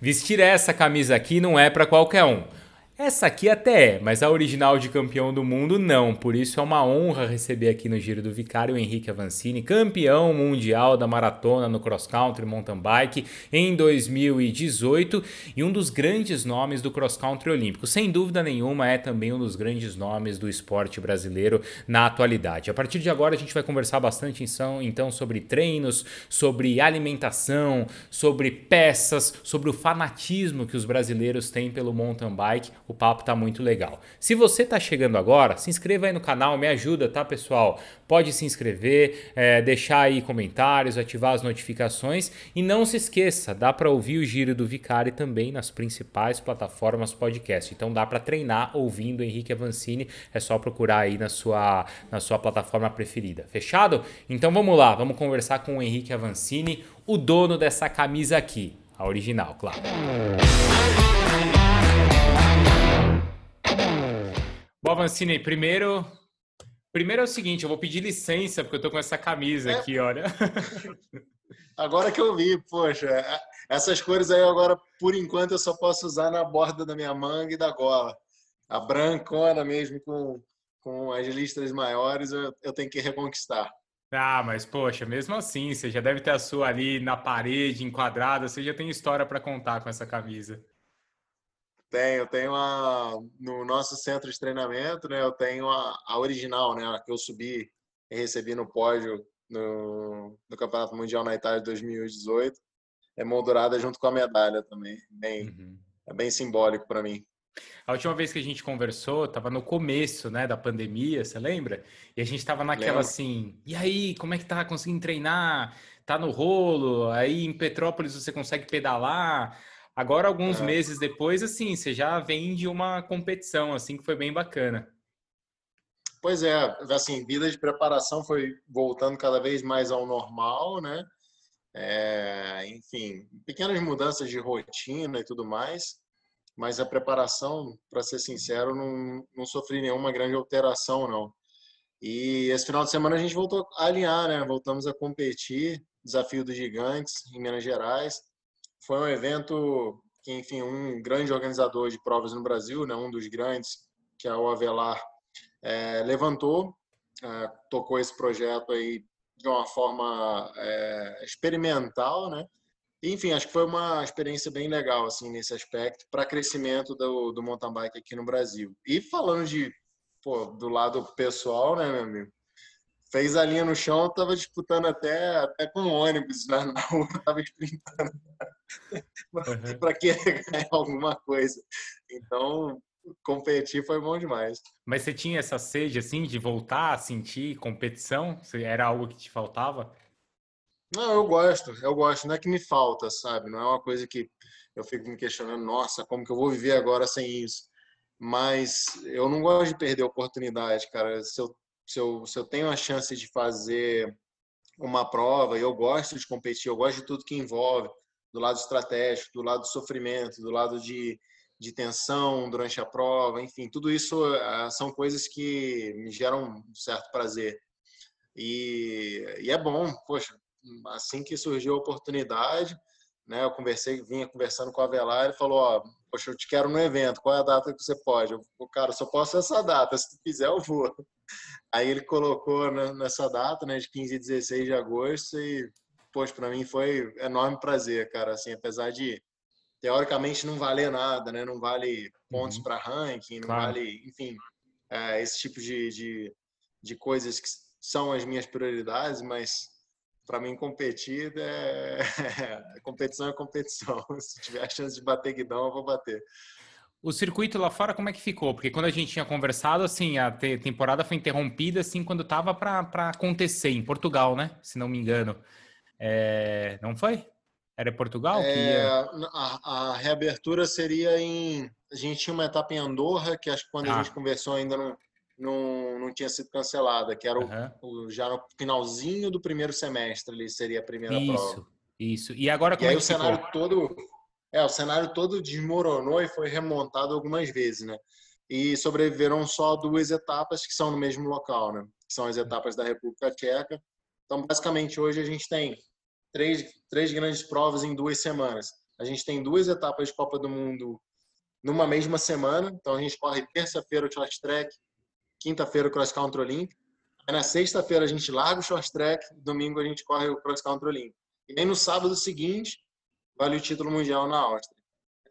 Vestir essa camisa aqui não é para qualquer um. Essa aqui até é, mas a original de campeão do mundo não. Por isso é uma honra receber aqui no Giro do Vicário Henrique Avancini, campeão mundial da maratona no cross country mountain bike em 2018 e um dos grandes nomes do cross country olímpico. Sem dúvida nenhuma é também um dos grandes nomes do esporte brasileiro na atualidade. A partir de agora a gente vai conversar bastante então sobre treinos, sobre alimentação, sobre peças, sobre o fanatismo que os brasileiros têm pelo mountain bike o papo tá muito legal. Se você tá chegando agora, se inscreva aí no canal, me ajuda, tá, pessoal? Pode se inscrever, é, deixar aí comentários, ativar as notificações e não se esqueça, dá para ouvir o Giro do Vicari também nas principais plataformas podcast. Então dá para treinar ouvindo Henrique Avancini, é só procurar aí na sua, na sua plataforma preferida. Fechado? Então vamos lá, vamos conversar com o Henrique Avancini, o dono dessa camisa aqui, a original, claro. Bom, Vancini, primeiro, primeiro é o seguinte, eu vou pedir licença porque eu tô com essa camisa é. aqui, olha. Agora que eu vi, poxa, é, essas cores aí agora, por enquanto, eu só posso usar na borda da minha manga e da gola. A brancona mesmo, com, com as listras maiores, eu, eu tenho que reconquistar. Ah, mas poxa, mesmo assim, você já deve ter a sua ali na parede, enquadrada, você já tem história para contar com essa camisa. Tenho, tenho a no nosso centro de treinamento, né? Eu tenho a, a original, né? A que eu subi e recebi no pódio no, no Campeonato Mundial na Itália de 2018. É moldurada junto com a medalha também. Bem, uhum. É bem simbólico para mim. A última vez que a gente conversou, estava no começo, né, da pandemia, você lembra? E a gente estava naquela Lembro. assim, e aí, como é que tá conseguindo treinar? Tá no rolo? Aí em Petrópolis você consegue pedalar? Agora, alguns é. meses depois, assim, você já vem de uma competição, assim, que foi bem bacana. Pois é, assim, vida de preparação foi voltando cada vez mais ao normal, né? É, enfim, pequenas mudanças de rotina e tudo mais, mas a preparação, para ser sincero, não, não sofri nenhuma grande alteração, não. E esse final de semana a gente voltou a alinhar, né? Voltamos a competir, Desafio dos Gigantes, em Minas Gerais foi um evento que, enfim, um grande organizador de provas no Brasil, né, um dos grandes, que é o Avelar, é, levantou, é, tocou esse projeto aí de uma forma é, experimental, né? Enfim, acho que foi uma experiência bem legal assim nesse aspecto para crescimento do, do mountain bike aqui no Brasil. E falando de pô, do lado pessoal, né, meu amigo? fez a linha no chão, estava disputando até, até com ônibus na, na rua, estava sprintando uhum. para querer ganhar alguma coisa. Então, competir foi bom demais. Mas você tinha essa sede assim de voltar a sentir competição? Era algo que te faltava? Não, eu gosto, eu gosto. Não é que me falta, sabe? Não é uma coisa que eu fico me questionando, nossa, como que eu vou viver agora sem isso? Mas eu não gosto de perder oportunidade, cara. Se eu se eu, se eu tenho a chance de fazer uma prova eu gosto de competir, eu gosto de tudo que envolve, do lado estratégico, do lado do sofrimento, do lado de, de tensão durante a prova, enfim, tudo isso uh, são coisas que me geram um certo prazer. E, e é bom, poxa, assim que surgiu a oportunidade, né, eu conversei, vinha conversando com a Avelar e falou, ó, poxa, eu te quero no evento, qual é a data que você pode? Eu, cara, só posso essa data, se tu quiser eu vou. Aí ele colocou nessa data, né, de 15 e 16 de agosto e, poxa, para mim foi enorme prazer, cara, assim, apesar de teoricamente não valer nada, né, não vale pontos uhum. para ranking, não claro. vale, enfim, é, esse tipo de, de, de coisas que são as minhas prioridades, mas para mim competir é... competição é competição. Se tiver a chance de bater guidão, eu vou bater. O circuito lá fora, como é que ficou? Porque quando a gente tinha conversado, assim, a temporada foi interrompida, assim, quando estava para acontecer, em Portugal, né? Se não me engano. É... Não foi? Era Portugal? É, a, a, reabertura seria em... A gente tinha uma etapa em Andorra, que acho que quando ah. a gente conversou ainda não, não, não tinha sido cancelada, que era uhum. o, já no finalzinho do primeiro semestre, ali seria a primeira isso, prova. Isso, isso. E agora como e aí é o cenário todo é, o cenário todo desmoronou e foi remontado algumas vezes, né? E sobreviveram só duas etapas que são no mesmo local, né? Que são as etapas da República Tcheca. Então, basicamente, hoje a gente tem três, três grandes provas em duas semanas. a gente tem duas etapas de Copa do Mundo numa mesma semana. Então a gente corre terça-feira o short track, quinta-feira o cross country olímpico. Aí na sexta-feira a gente larga o short track, domingo a gente corre o cross country olímpico. E nem no sábado seguinte vale o título mundial na Áustria.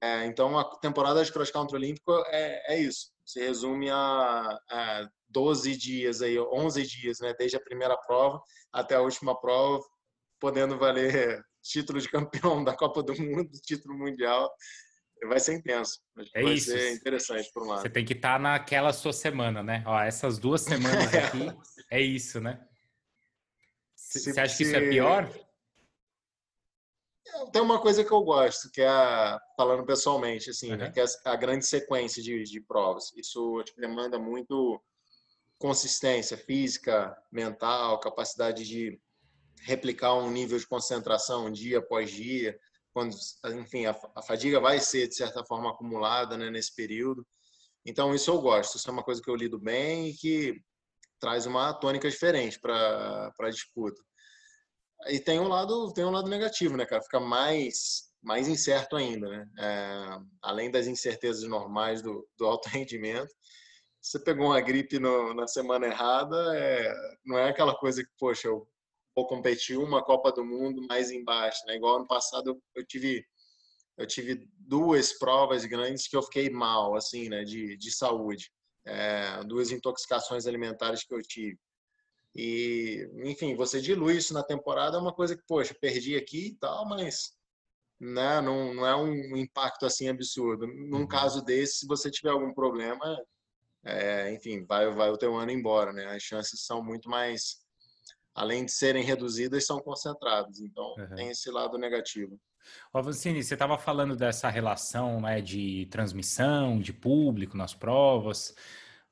É, então a temporada de cross country olímpico é, é isso. Se resume a, a 12 dias aí, 11 dias, né, desde a primeira prova até a última prova, podendo valer título de campeão da Copa do Mundo, título mundial vai ser intenso. É vai isso. ser interessante por um lado. Você tem que estar tá naquela sua semana, né? Ó, essas duas semanas aqui é isso, né? Você acha que isso é pior? É, tem uma coisa que eu gosto, que é a, falando pessoalmente, assim, uhum. né, que é a grande sequência de, de provas. Isso que demanda muito consistência física, mental, capacidade de replicar um nível de concentração dia após dia quando, enfim, a, a, fadiga vai ser de certa forma acumulada né, nesse período. Então isso eu gosto, isso é uma coisa que eu lido bem e que traz uma tônica diferente para a disputa. E tem um lado tem um lado negativo, né, cara? Fica mais mais incerto ainda, né? É, além das incertezas normais do, do alto rendimento, você pegou uma gripe no, na semana errada, é, não é aquela coisa que, poxa, eu vou competir uma Copa do Mundo mais embaixo, né? Igual ano passado eu tive eu tive duas provas grandes que eu fiquei mal, assim, né, de, de saúde, é, duas intoxicações alimentares que eu tive. E, enfim, você dilui isso na temporada é uma coisa que, poxa, perdi aqui e tal, mas né, não, não é um impacto assim absurdo. Num uhum. caso desse, se você tiver algum problema, é, enfim, vai, vai o teu ano embora, né? As chances são muito mais além de serem reduzidas, são concentradas. Então, uhum. tem esse lado negativo. Ô, Vancini, você estava falando dessa relação né, de transmissão, de público nas provas.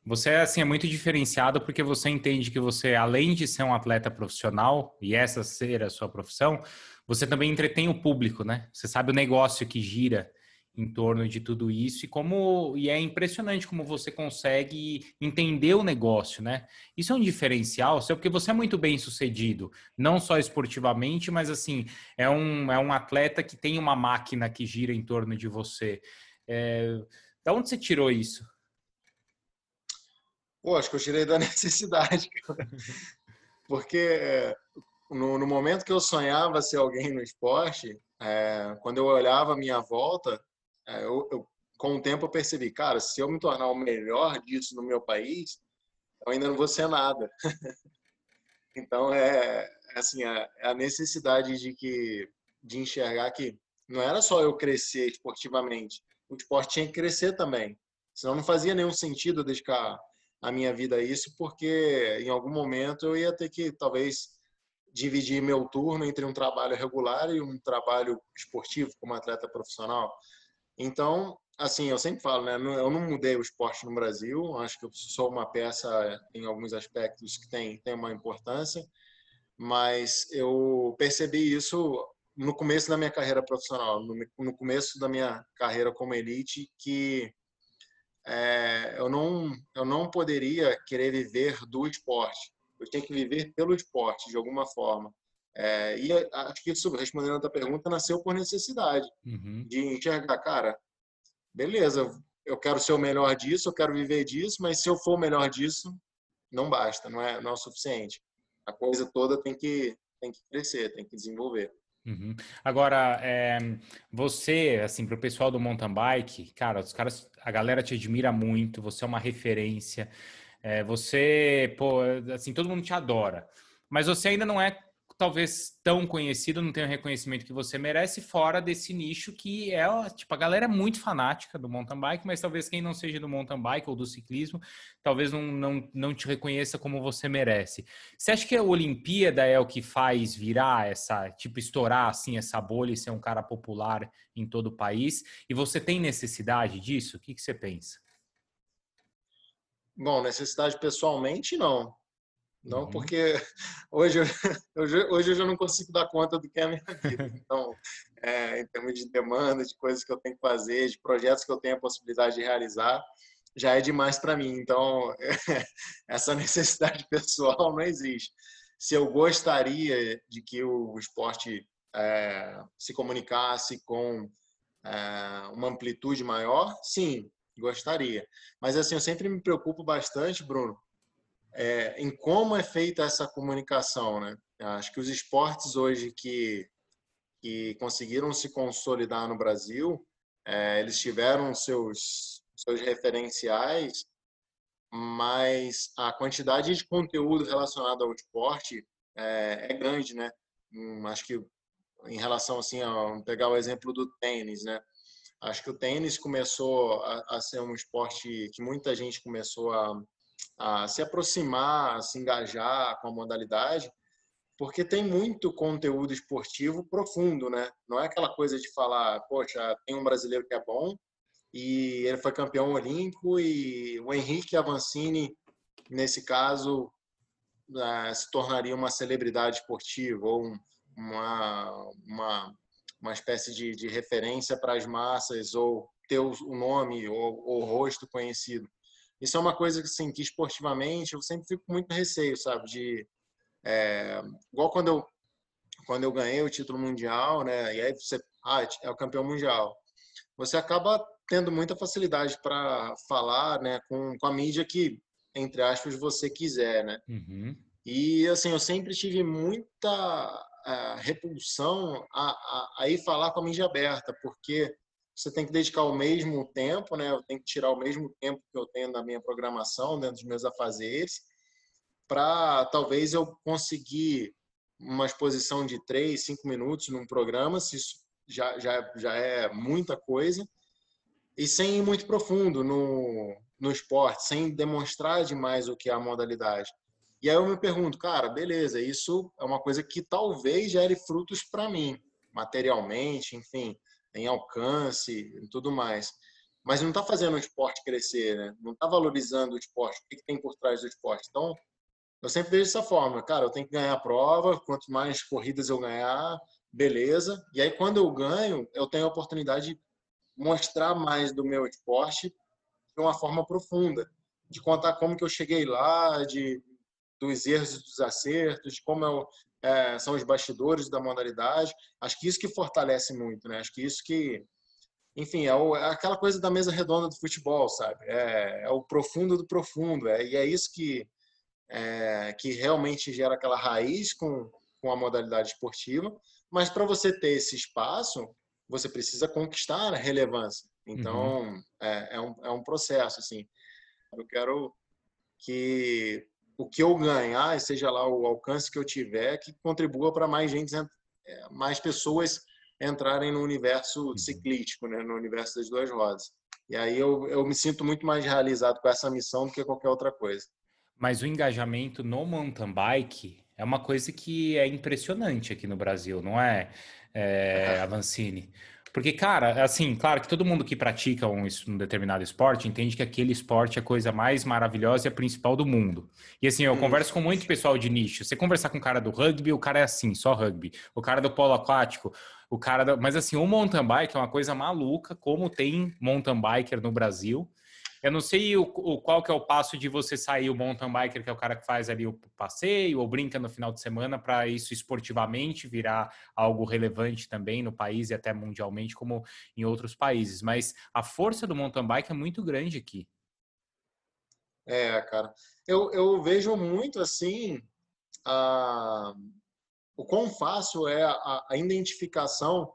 Você assim, é muito diferenciado porque você entende que você, além de ser um atleta profissional, e essa ser a sua profissão, você também entretém o público, né? Você sabe o negócio que gira em torno de tudo isso e como e é impressionante como você consegue entender o negócio, né? Isso é um diferencial, é porque você é muito bem sucedido, não só esportivamente, mas assim é um, é um atleta que tem uma máquina que gira em torno de você. É, da onde você tirou isso? Pô, acho que eu tirei da necessidade, porque é, no, no, momento que eu sonhava ser alguém no esporte, é, quando eu olhava a minha volta, eu, eu, com o tempo eu percebi, cara, se eu me tornar o melhor disso no meu país, eu ainda não vou ser nada. então é, é assim a, é a necessidade de que de enxergar que não era só eu crescer esportivamente, o esporte tinha que crescer também. Senão não fazia nenhum sentido dedicar a minha vida a isso, porque em algum momento eu ia ter que talvez dividir meu turno entre um trabalho regular e um trabalho esportivo como atleta profissional. Então, assim, eu sempre falo, né? Eu não mudei o esporte no Brasil. Acho que eu sou uma peça em alguns aspectos que tem, tem uma importância, mas eu percebi isso no começo da minha carreira profissional, no, no começo da minha carreira como elite, que é, eu, não, eu não poderia querer viver do esporte. Eu tinha que viver pelo esporte, de alguma forma. É, e acho que isso, respondendo a tua pergunta, nasceu por necessidade uhum. de enxergar, cara, beleza, eu quero ser o melhor disso, eu quero viver disso, mas se eu for o melhor disso, não basta, não é, não é o suficiente. A coisa toda tem que, tem que crescer, tem que desenvolver. Uhum. Agora, é, você, assim, para o pessoal do mountain bike, cara, os caras, a galera te admira muito, você é uma referência, é, você, pô, assim, todo mundo te adora, mas você ainda não é talvez tão conhecido, não tem o reconhecimento que você merece, fora desse nicho que é, tipo, a galera é muito fanática do mountain bike, mas talvez quem não seja do mountain bike ou do ciclismo, talvez não, não, não te reconheça como você merece. Você acha que a Olimpíada é o que faz virar essa, tipo, estourar assim essa bolha e ser um cara popular em todo o país? E você tem necessidade disso? O que, que você pensa? Bom, necessidade pessoalmente, não. Não, porque hoje, hoje, hoje eu já não consigo dar conta do que é a minha vida. Então, é, em termos de demanda, de coisas que eu tenho que fazer, de projetos que eu tenho a possibilidade de realizar, já é demais para mim. Então, essa necessidade pessoal não existe. Se eu gostaria de que o esporte é, se comunicasse com é, uma amplitude maior, sim, gostaria. Mas assim, eu sempre me preocupo bastante, Bruno, é, em como é feita essa comunicação, né? Acho que os esportes hoje que, que conseguiram se consolidar no Brasil, é, eles tiveram seus, seus referenciais, mas a quantidade de conteúdo relacionado ao esporte é, é grande, né? Hum, acho que em relação assim, a pegar o exemplo do tênis, né? Acho que o tênis começou a, a ser um esporte que muita gente começou a, a se aproximar, a se engajar com a modalidade, porque tem muito conteúdo esportivo profundo, né? Não é aquela coisa de falar, poxa, tem um brasileiro que é bom e ele foi campeão olímpico e o Henrique Avancini, nesse caso, eh, se tornaria uma celebridade esportiva ou uma, uma, uma espécie de, de referência para as massas ou ter o nome ou o rosto conhecido. Isso é uma coisa que, assim, que esportivamente eu sempre fico muito receio, sabe? De, é, igual quando eu, quando eu ganhei o título mundial, né? E aí você ah, é o campeão mundial. Você acaba tendo muita facilidade para falar né, com, com a mídia que, entre aspas, você quiser, né? Uhum. E, assim, eu sempre tive muita repulsão a, a, a, ir falar com a mídia aberta, porque você tem que dedicar o mesmo tempo, né? Eu tenho que tirar o mesmo tempo que eu tenho da minha programação, dentro dos meus afazeres, para talvez eu conseguir uma exposição de três, cinco minutos num programa, se isso já, já, já é muita coisa, e sem ir muito profundo no, no esporte, sem demonstrar demais o que é a modalidade. E aí eu me pergunto, cara, beleza, isso é uma coisa que talvez gere frutos para mim, materialmente, enfim, em alcance e tudo mais. Mas não está fazendo o esporte crescer, né? Não está valorizando o esporte, o que, que tem por trás do esporte. Então, eu sempre vejo dessa forma, cara, eu tenho que ganhar a prova, quanto mais corridas eu ganhar, beleza. E aí, quando eu ganho, eu tenho a oportunidade de mostrar mais do meu esporte de uma forma profunda, de contar como que eu cheguei lá, de dos erros e dos acertos, de como o, é, são os bastidores da modalidade. Acho que isso que fortalece muito, né? Acho que isso que, enfim, é, o, é aquela coisa da mesa redonda do futebol, sabe? É, é o profundo do profundo, é, e é isso que, é, que realmente gera aquela raiz com, com a modalidade esportiva. Mas para você ter esse espaço, você precisa conquistar a relevância. Então, uhum. é, é, um, é um processo, assim. Eu quero que o que eu ganhar, seja lá o alcance que eu tiver, que contribua para mais gente, é, mais pessoas entrarem no universo uhum. ciclístico, né, no universo das duas rodas. E aí eu, eu me sinto muito mais realizado com essa missão do que qualquer outra coisa. Mas o engajamento no mountain bike é uma coisa que é impressionante aqui no Brasil, não é, é Avancini? Porque, cara, assim, claro que todo mundo que pratica um, um, determinado esporte entende que aquele esporte é a coisa mais maravilhosa e a principal do mundo. E assim, eu hum. converso com muito pessoal de nicho. Você conversar com o cara do rugby, o cara é assim, só rugby. O cara do polo aquático, o cara. Do... Mas assim, o mountain bike é uma coisa maluca, como tem mountain biker no Brasil. Eu não sei o, o, qual que é o passo de você sair o mountain biker, que é o cara que faz ali o passeio ou brinca no final de semana para isso esportivamente virar algo relevante também no país e até mundialmente como em outros países. Mas a força do mountain bike é muito grande aqui. É, cara. Eu, eu vejo muito assim a, o quão fácil é a, a identificação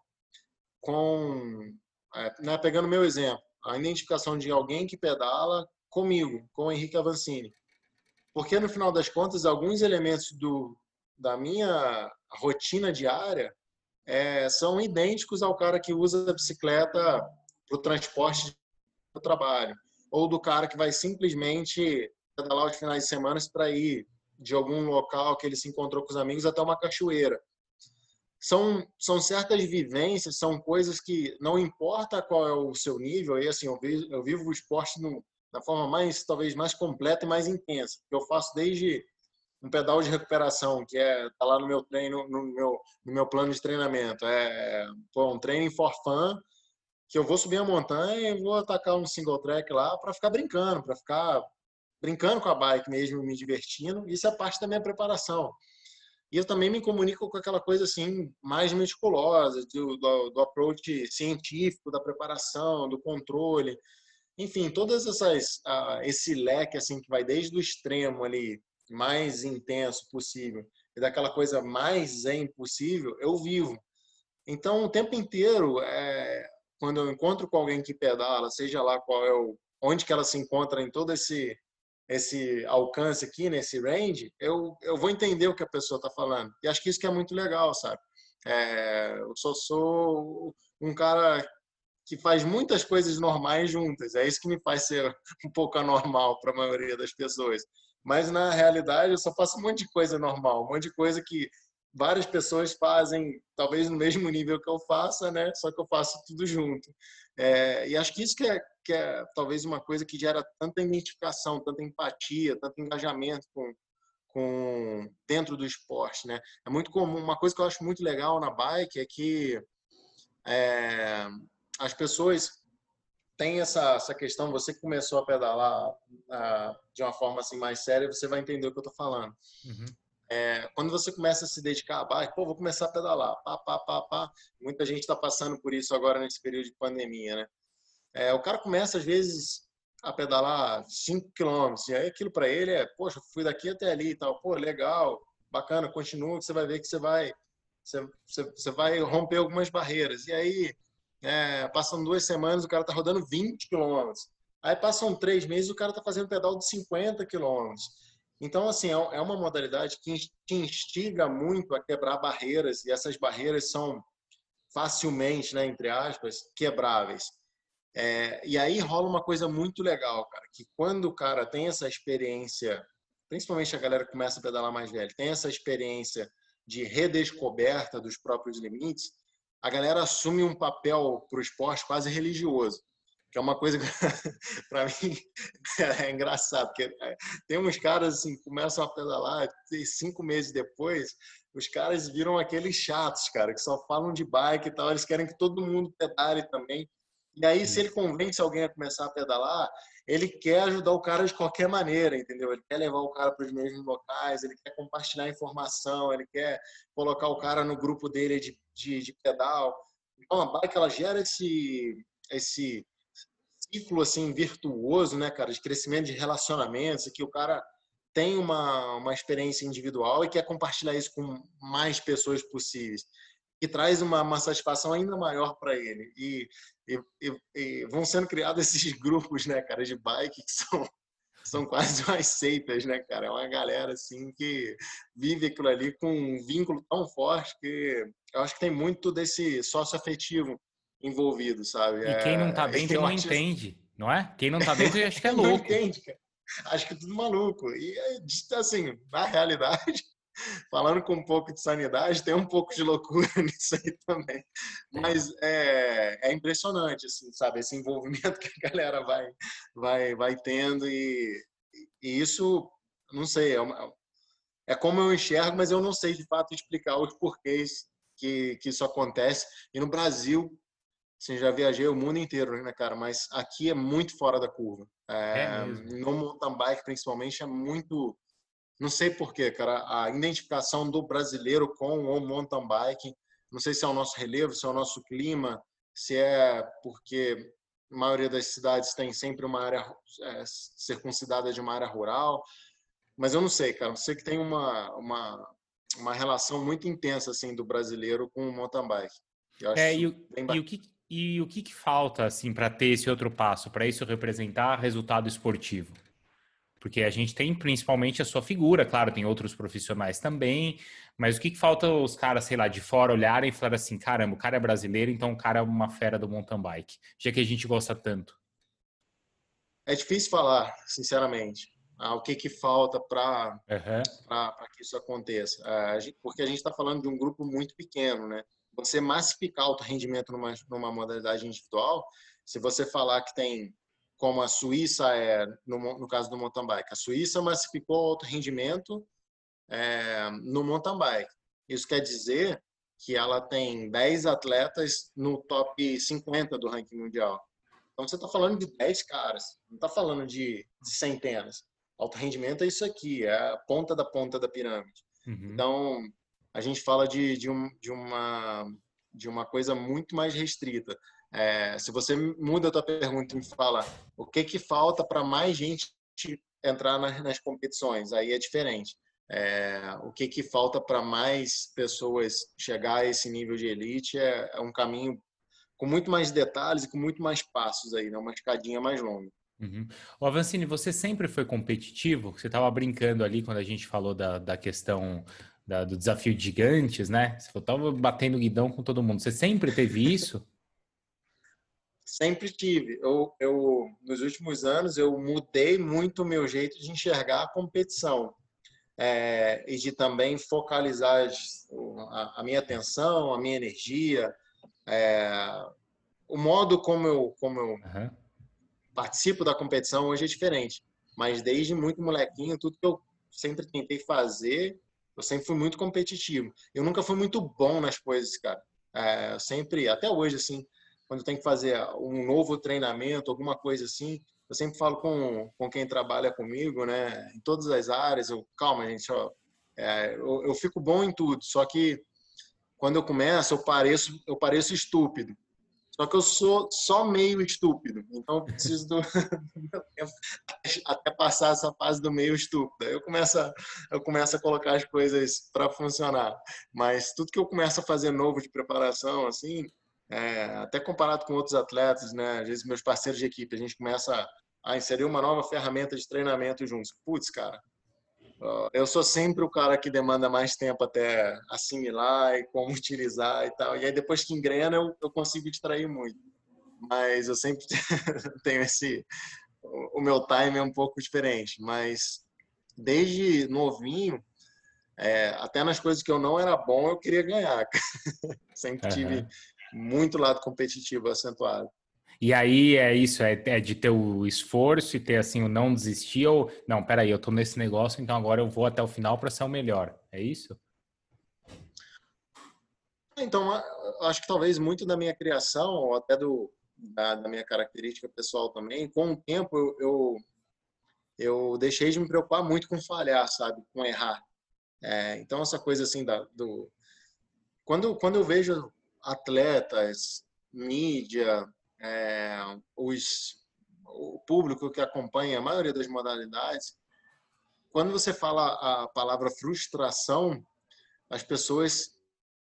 com, é, né, pegando meu exemplo, a identificação de alguém que pedala comigo, com o Henrique Avancini. Porque, no final das contas, alguns elementos do, da minha rotina diária é, são idênticos ao cara que usa a bicicleta para o transporte do trabalho, ou do cara que vai simplesmente pedalar os finais de semana para ir de algum local que ele se encontrou com os amigos até uma cachoeira são, são certas vivências, são coisas que não importa qual é o seu nível, e assim, eu, vivo, eu vivo o esporte no, da forma mais, talvez, mais completa e mais intensa. Eu faço desde um pedal de recuperação, que é tá lá no meu treino, no meu, no meu plano de treinamento. É pô, um training for fun, que eu vou subir a montanha e vou atacar um single track lá para ficar brincando, para ficar brincando com a bike mesmo, me divertindo. Isso é parte da minha preparação. E eu também me comunico com aquela coisa assim mais meticulosa, do, do, do approach científico, da preparação, do controle. Enfim, todas essas uh, esse leque assim que vai desde o extremo ali mais intenso possível e daquela coisa mais zen possível, eu vivo. Então, o tempo inteiro, é, quando eu encontro com alguém que pedala, seja lá qual é o, onde que ela se encontra em todo esse esse alcance aqui, nesse range, eu, eu vou entender o que a pessoa está falando. E acho que isso que é muito legal, sabe? É, eu só sou um cara que faz muitas coisas normais juntas. É isso que me faz ser um pouco anormal para a maioria das pessoas. Mas na realidade eu só faço um monte de coisa normal, um monte de coisa que várias pessoas fazem, talvez no mesmo nível que eu faça, né? Só que eu faço tudo junto. É, e acho que isso que é, que é talvez uma coisa que gera tanta identificação, tanta empatia, tanto engajamento com, com dentro do esporte, né? É muito comum. Uma coisa que eu acho muito legal na bike é que é, as pessoas têm essa, essa questão. Você que começou a pedalar uh, de uma forma assim mais séria, você vai entender o que eu estou falando. Uhum. É, quando você começa a se dedicar à bike, pô, vou começar a pedalar, pá, pá, pá, pá. Muita gente está passando por isso agora nesse período de pandemia, né? É, o cara começa, às vezes, a pedalar 5 quilômetros, e aí aquilo para ele é, poxa, fui daqui até ali e tal, pô, legal, bacana, continua, que você vai ver que você vai, você, você, vai romper algumas barreiras. E aí, é, passam duas semanas, o cara tá rodando 20 quilômetros. Aí passam três meses, o cara tá fazendo pedal de 50 quilômetros. Então, assim, é, é uma modalidade que te instiga muito a quebrar barreiras, e essas barreiras são facilmente, né, entre aspas, quebráveis. É, e aí rola uma coisa muito legal, cara, que quando o cara tem essa experiência, principalmente a galera que começa a pedalar mais velho, tem essa experiência de redescoberta dos próprios limites, a galera assume um papel para o esporte quase religioso que é uma coisa que para mim é engraçado, porque é, tem uns caras assim começam a pedalar e cinco meses depois os caras viram aqueles chatos, cara, que só falam de bike e tal, eles querem que todo mundo pedale também. E aí, se ele convence alguém a começar a pedalar, ele quer ajudar o cara de qualquer maneira, entendeu? Ele quer levar o cara para os mesmos locais, ele quer compartilhar informação, ele quer colocar o cara no grupo dele de, de, de pedal. Então, a bike, ela gera esse, esse ciclo assim virtuoso, né, cara, de crescimento de relacionamentos, que o cara tem uma, uma experiência individual e quer compartilhar isso com mais pessoas possíveis, que traz uma, uma satisfação ainda maior para ele. E, e, e, e, vão sendo criados esses grupos, né, cara, de bike que são são quase umas seitas, né, cara? É uma galera assim que vive aquilo ali com um vínculo tão forte que eu acho que tem muito desse sócio afetivo envolvido, sabe? E quem não tá é, dentro não acho... entende, não é? Quem não tá dentro acho que é louco. não entende, cara. Acho que é tudo maluco. E, assim, na realidade, falando com um pouco de sanidade, tem um pouco de loucura nisso aí também. Mas é, é impressionante, assim, sabe? Esse envolvimento que a galera vai, vai, vai tendo e, e isso, não sei, é, uma, é como eu enxergo, mas eu não sei de fato explicar os porquês que, que isso acontece. E no Brasil, Assim, já viajei o mundo inteiro, né, cara? Mas aqui é muito fora da curva. É, é no mountain bike, principalmente, é muito. Não sei porquê, cara. A identificação do brasileiro com o mountain bike. Não sei se é o nosso relevo, se é o nosso clima, se é porque a maioria das cidades tem sempre uma área é, circuncidada de uma área rural. Mas eu não sei, cara. Eu sei que tem uma, uma, uma relação muito intensa assim do brasileiro com o mountain bike. É, e, e o que e o que, que falta assim para ter esse outro passo, para isso representar resultado esportivo? Porque a gente tem principalmente a sua figura, claro, tem outros profissionais também, mas o que, que falta os caras, sei lá, de fora olharem e falar assim, caramba, o cara é brasileiro, então o cara é uma fera do mountain bike, já que a gente gosta tanto? É difícil falar, sinceramente, ah, o que, que falta para uhum. que isso aconteça. Ah, porque a gente está falando de um grupo muito pequeno, né? Você massificar o rendimento numa, numa modalidade individual, se você falar que tem, como a Suíça é, no, no caso do mountain bike, a Suíça massificou alto rendimento é, no mountain bike. Isso quer dizer que ela tem 10 atletas no top 50 do ranking mundial. Então você está falando de 10 caras, não está falando de, de, centenas. Alto rendimento é isso aqui, é a ponta da ponta da pirâmide. Uhum. Então, a gente fala de, de, um, de, uma, de uma coisa muito mais restrita. É, se você muda a tua pergunta e me fala o que que falta para mais gente entrar nas, nas, competições, aí é diferente. É, o que que falta para mais pessoas chegar a esse nível de elite é, é, um caminho com muito mais detalhes e com muito mais passos aí, né? uma escadinha mais longa. Uhum. O Avancini, você sempre foi competitivo? Você estava brincando ali quando a gente falou da, da questão da, do desafio de gigantes, né? Você estava batendo guidão com todo mundo. Você sempre teve isso? sempre tive. Eu, eu, nos últimos anos, eu mudei muito o meu jeito de enxergar a competição é, e de também focalizar a, a, minha atenção, a minha energia, é, o modo como eu, como eu uhum. participo da competição hoje é diferente. Mas desde muito molequinho, tudo que eu sempre tentei fazer, eu sempre fui muito competitivo. Eu nunca fui muito bom nas coisas, cara. É, sempre, até hoje, assim, quando tem que fazer um novo treinamento, alguma coisa assim, eu sempre falo com, com quem trabalha comigo, né, em todas as áreas, eu, calma, gente, ó, é, eu, eu, fico bom em tudo, só que quando eu começo, eu pareço, eu pareço estúpido. Só que eu sou só meio estúpido, então eu preciso do, até passar essa fase do meio estúpido. Eu começo a, eu começo a colocar as coisas para funcionar. Mas tudo que eu começo a fazer novo de preparação, assim, é, até comparado com outros atletas, né? Às vezes meus parceiros de equipe, a gente começa a inserir uma nova ferramenta de treinamento juntos. Putz, cara, eu sou sempre o cara que demanda mais tempo até assimilar e como utilizar e tal. E aí depois que engrena, eu, eu consigo distrair muito. Mas eu sempre tenho esse... O meu time é um pouco diferente, mas desde novinho, é, até nas coisas que eu não era bom, eu queria ganhar. sempre tive muito lado competitivo acentuado. E aí é isso, é, é, de ter o esforço e ter assim o não desistir ou não, peraí, eu tô nesse negócio, então agora eu vou até o final para ser o melhor. É isso? Então, acho que talvez muito da minha criação, ou até do, da, da minha característica pessoal também, com o tempo eu, eu, eu, deixei de me preocupar muito com falhar, sabe? Com errar. É, então, essa coisa assim da, do. Quando, quando eu vejo atletas, mídia, é, os, o público que acompanha a maioria das modalidades, quando você fala a palavra frustração, as pessoas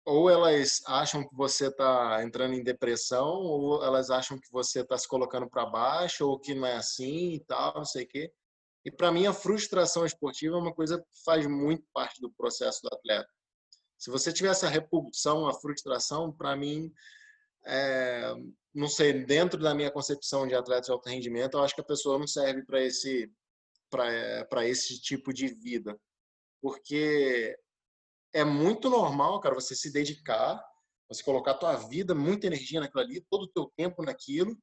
ou elas acham que você está entrando em depressão, ou elas acham que você está se colocando para baixo, ou que não é assim e tal, não sei o quê. E para mim a frustração esportiva é uma coisa que faz muito parte do processo do atleta. Se você tiver essa repulsão, a frustração, para mim, é, não sei, dentro da minha concepção de atleta de alto rendimento, eu acho que a pessoa não serve para esse, para esse tipo de vida. Porque é muito normal, cara, você se dedicar, você colocar tua vida, muita energia naquilo ali, todo o teu tempo naquilo,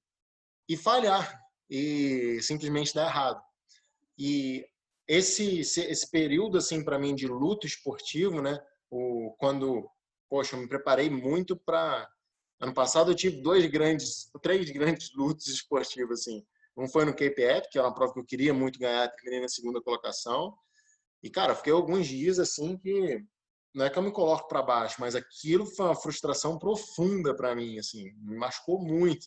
e falhar, e simplesmente dar errado. E esse, esse período, assim, para mim, de luto esportivo, né, o, quando, poxa, eu me preparei muito para. Ano passado eu tive dois grandes, três grandes lutas esportivas, assim. Um foi no KPF, que é uma prova que eu queria muito ganhar, terminei na segunda colocação. E, cara, fiquei alguns dias assim que não é que eu me coloco para baixo, mas aquilo foi uma frustração profunda para mim, assim, me machucou muito.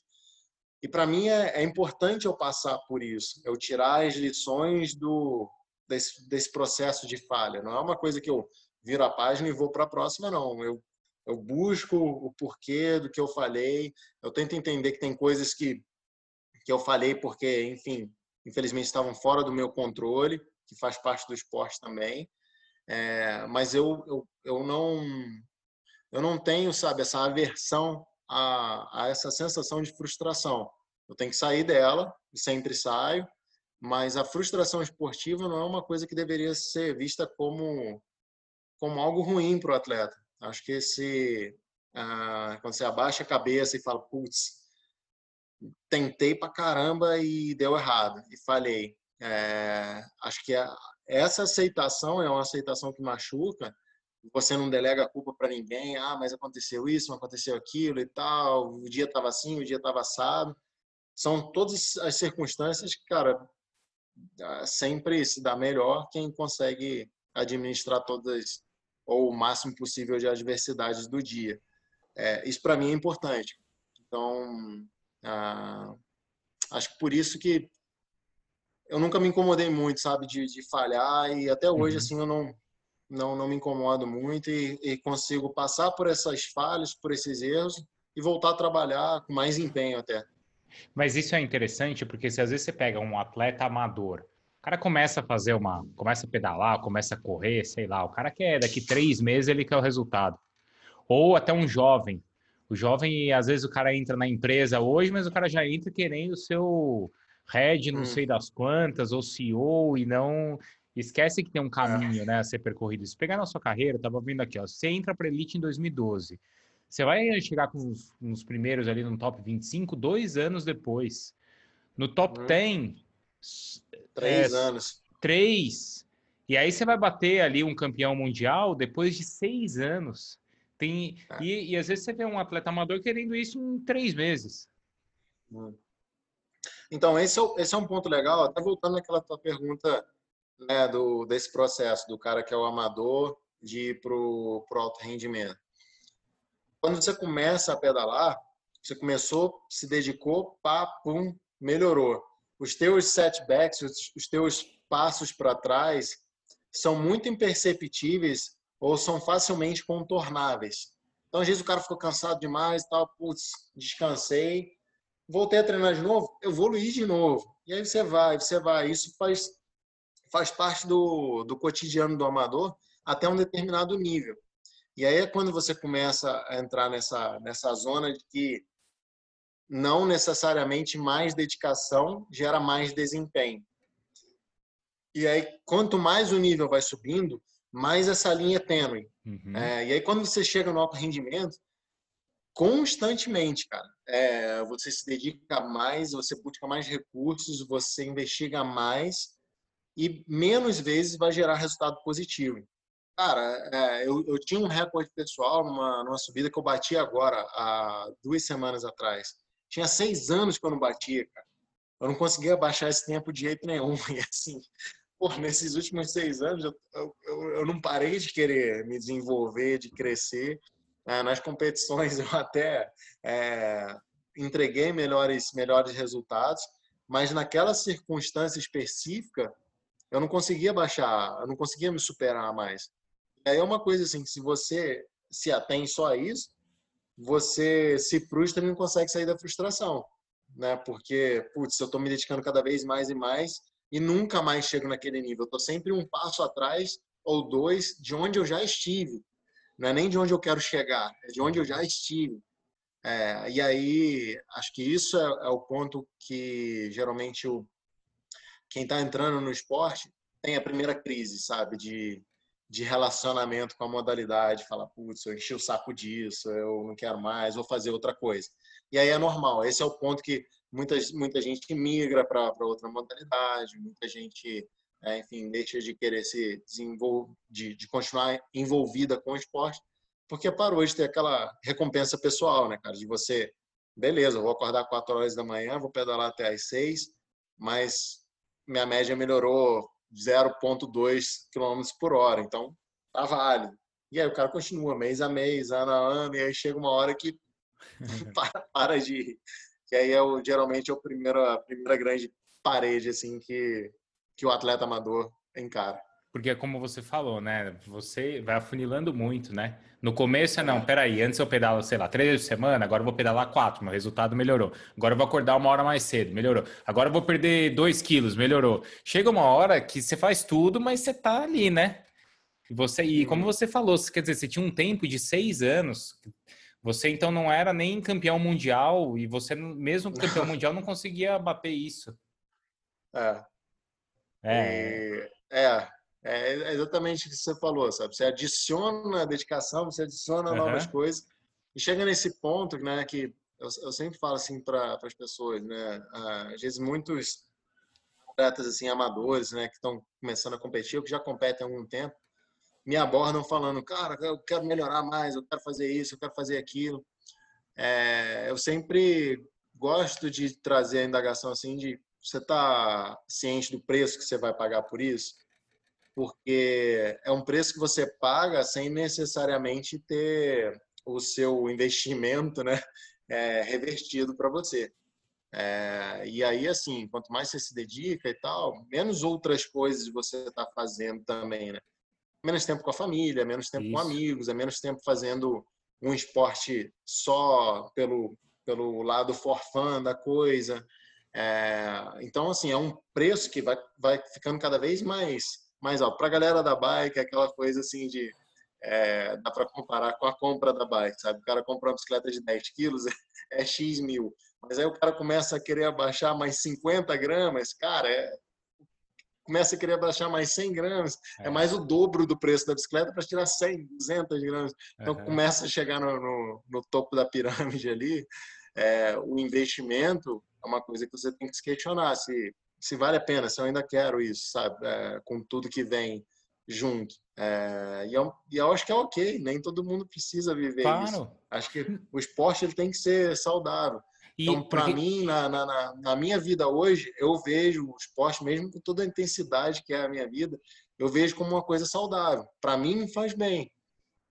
E para mim é, é, importante eu passar por isso, eu tirar as lições do desse, desse processo de falha. Não é uma coisa que eu viro a página e vou para a próxima, não. Eu, eu busco o porquê do que eu falei, eu tento entender que tem coisas que, que eu falei porque, enfim, infelizmente estavam fora do meu controle, que faz parte do esporte também. É, mas eu, eu, eu não eu não tenho, sabe, essa aversão a, a essa sensação de frustração. Eu tenho que sair dela, sempre saio, mas a frustração esportiva não é uma coisa que deveria ser vista como como algo ruim para o atleta. Acho que esse ah, quando você abaixa a cabeça e fala, putz, tentei para caramba e deu errado e falhei. É, acho que a, essa aceitação é uma aceitação que machuca. Você não delega a culpa para ninguém. Ah, mas aconteceu isso, aconteceu aquilo e tal. O dia estava assim, o dia estava assado. São todas as circunstâncias que, cara, sempre se dá melhor quem consegue administrar todas ou o máximo possível de adversidades do dia. É, isso para mim é importante. Então, ah, acho que por isso que eu nunca me incomodei muito, sabe, de, de falhar e até hoje uhum. assim eu não não não me incomodo muito e, e, consigo passar por essas falhas, por esses erros e voltar a trabalhar com mais empenho até. Mas isso é interessante porque se às vezes você pega um atleta amador, cara começa a fazer uma, começa a pedalar, começa a correr, sei lá, o cara quer daqui três meses ele quer o resultado. Ou até um jovem. O jovem, às vezes o cara entra na empresa hoje, mas o cara já entra querendo o seu head, não hum. sei das quantas, ou CEO, e não esquece que tem um é. caminho, né, a ser percorrido. Se pegar na sua carreira, eu tava vendo aqui, ó, você entra para elite em 2012. Você vai chegar com os, os, primeiros ali no top 25 dois anos depois. No top hum. 10. Três é, anos. Três. E aí você vai bater ali um campeão mundial depois de seis anos. Tem, é. e, e, às vezes você vê um atleta amador querendo isso em três meses. Hum. Então, esse é, esse é um ponto legal, até voltando naquela tua pergunta né, do, desse processo, do cara que é o amador de ir para o alto rendimento quando você começa a pedalar, você começou, se dedicou, pá, pum, melhorou. Os teus setbacks, os, os teus passos para trás são muito imperceptíveis ou são facilmente contornáveis. Então, às vezes o cara ficou cansado demais tal, putz, descansei, voltei a treinar de novo, evoluí de novo. E aí você vai, você vai. Isso faz, faz parte do, do cotidiano do amador até um determinado nível. E aí é quando você começa a entrar nessa, nessa zona de que não necessariamente mais dedicação gera mais desempenho. E aí, quanto mais o nível vai subindo, mais essa linha é tênue. Uhum. É, e aí, quando você chega no alto rendimento, constantemente, cara, é, você se dedica mais, você busca mais recursos, você investiga mais e menos vezes vai gerar resultado positivo. Cara, é, eu, eu, tinha um recorde pessoal numa, numa subida que eu bati agora, há duas semanas atrás. Tinha seis anos que eu não batia, cara. Eu não conseguia baixar esse tempo de jeito nenhum. E assim, pô, nesses últimos seis anos, eu, eu, eu não parei de querer me desenvolver, de crescer. É, nas competições, eu até é, entreguei melhores, melhores resultados, mas naquela circunstância específica, eu não conseguia baixar, eu não conseguia me superar mais. É uma coisa assim, se você se atém só a isso, você se frustra e não consegue sair da frustração, né? Porque, putz, eu estou me dedicando cada vez mais e mais e nunca mais chego naquele nível. Eu tô sempre um passo atrás ou dois de onde eu já estive. Não é nem de onde eu quero chegar, é de onde eu já estive. É, e aí, acho que isso é, é o ponto que geralmente o, quem está entrando no esporte tem a primeira crise, sabe? De de relacionamento com a modalidade, falar, putz, eu enchi o saco disso, eu não quero mais, vou fazer outra coisa. E aí é normal, esse é o ponto que muita, muita gente migra para outra modalidade, muita gente, é, enfim, deixa de querer se desenvolver, de, de continuar envolvida com o esporte, porque parou de ter aquela recompensa pessoal, né, cara, de você, beleza, vou acordar 4 horas da manhã, vou pedalar até às 6, mas minha média melhorou 0,2 km por hora. Então, tá válido. E aí o cara continua mês a mês, ano a ano, e aí chega uma hora que para, para de ir. Que aí é o, geralmente é o primeiro, a primeira grande parede assim que, que o atleta amador encara. Porque é como você falou, né? Você vai afunilando muito, né? No começo é não, peraí, antes eu pedalo, sei lá, três vezes por semana, agora eu vou pedalar quatro, meu resultado melhorou. Agora eu vou acordar uma hora mais cedo, melhorou. Agora eu vou perder dois quilos, melhorou. Chega uma hora que você faz tudo, mas você tá ali, né? Você, e como você falou, quer dizer, você tinha um tempo de seis anos, você então não era nem campeão mundial, e você, mesmo campeão mundial, não conseguia bater isso. É. É. E, é, é, é exatamente o que você falou, sabe? Você adiciona dedicação, você adiciona uhum. novas coisas e chega nesse ponto, né, que eu, eu sempre falo assim para as pessoas, né, às vezes muitos atletas assim amadores, né, que estão começando a competir, ou que já competem há algum tempo, me abordam falando, cara, eu quero melhorar mais, eu quero fazer isso, eu quero fazer aquilo. É, eu sempre gosto de trazer a indagação assim de você está ciente do preço que você vai pagar por isso? Porque é um preço que você paga sem necessariamente ter o seu investimento né, é, revertido para você. É, e aí, assim, quanto mais você se dedica e tal, menos outras coisas você está fazendo também, né? Menos tempo com a família, menos tempo Isso. com amigos, é menos tempo fazendo um esporte só pelo, pelo lado for fun da coisa. É, então, assim, é um preço que vai, vai ficando cada vez mais, mais alto. Para a galera da bike, é aquela coisa assim de. É, dá para comparar com a compra da bike, sabe? O cara compra uma bicicleta de 10 quilos, é X mil. Mas aí o cara começa a querer abaixar mais 50 gramas, cara, é, começa a querer abaixar mais 100 gramas, é, é mais o dobro do preço da bicicleta para tirar 100, 200 gramas. Então uhum. começa a chegar no, no, no, topo da pirâmide ali. É, o investimento é uma coisa que você tem que se questionar se, se vale a pena, se eu ainda quero isso, sabe? É, com tudo que vem junto. É, e, eu, e, eu, acho que é ok, nem todo mundo precisa viver claro. isso. Acho que o esporte ele tem que ser saudável. E então, para porque... mim, na, na, na, minha vida hoje, eu vejo o esporte, mesmo com toda a intensidade que é a minha vida, eu vejo como uma coisa saudável. Para mim, faz bem.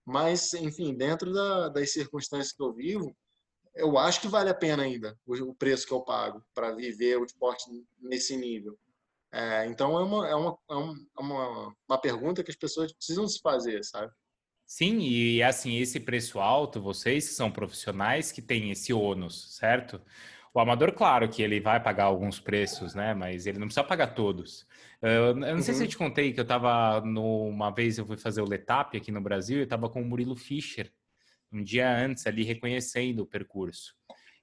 Mas, enfim, dentro da, das circunstâncias que eu vivo, eu acho que vale a pena ainda o, preço que eu pago para viver o esporte nesse nível. É, então, é uma, é, uma, é uma, uma pergunta que as pessoas precisam se fazer, sabe? Sim, e assim, esse preço alto, vocês que são profissionais que têm esse ônus, certo? O amador, claro que ele vai pagar alguns preços, né? Mas ele não precisa pagar todos. Eu, não uhum. sei se eu uhum. te contei que eu tava no, uma vez eu fui fazer o Letap aqui no Brasil e eu tava com o Murilo Fischer um dia antes ali reconhecendo o percurso.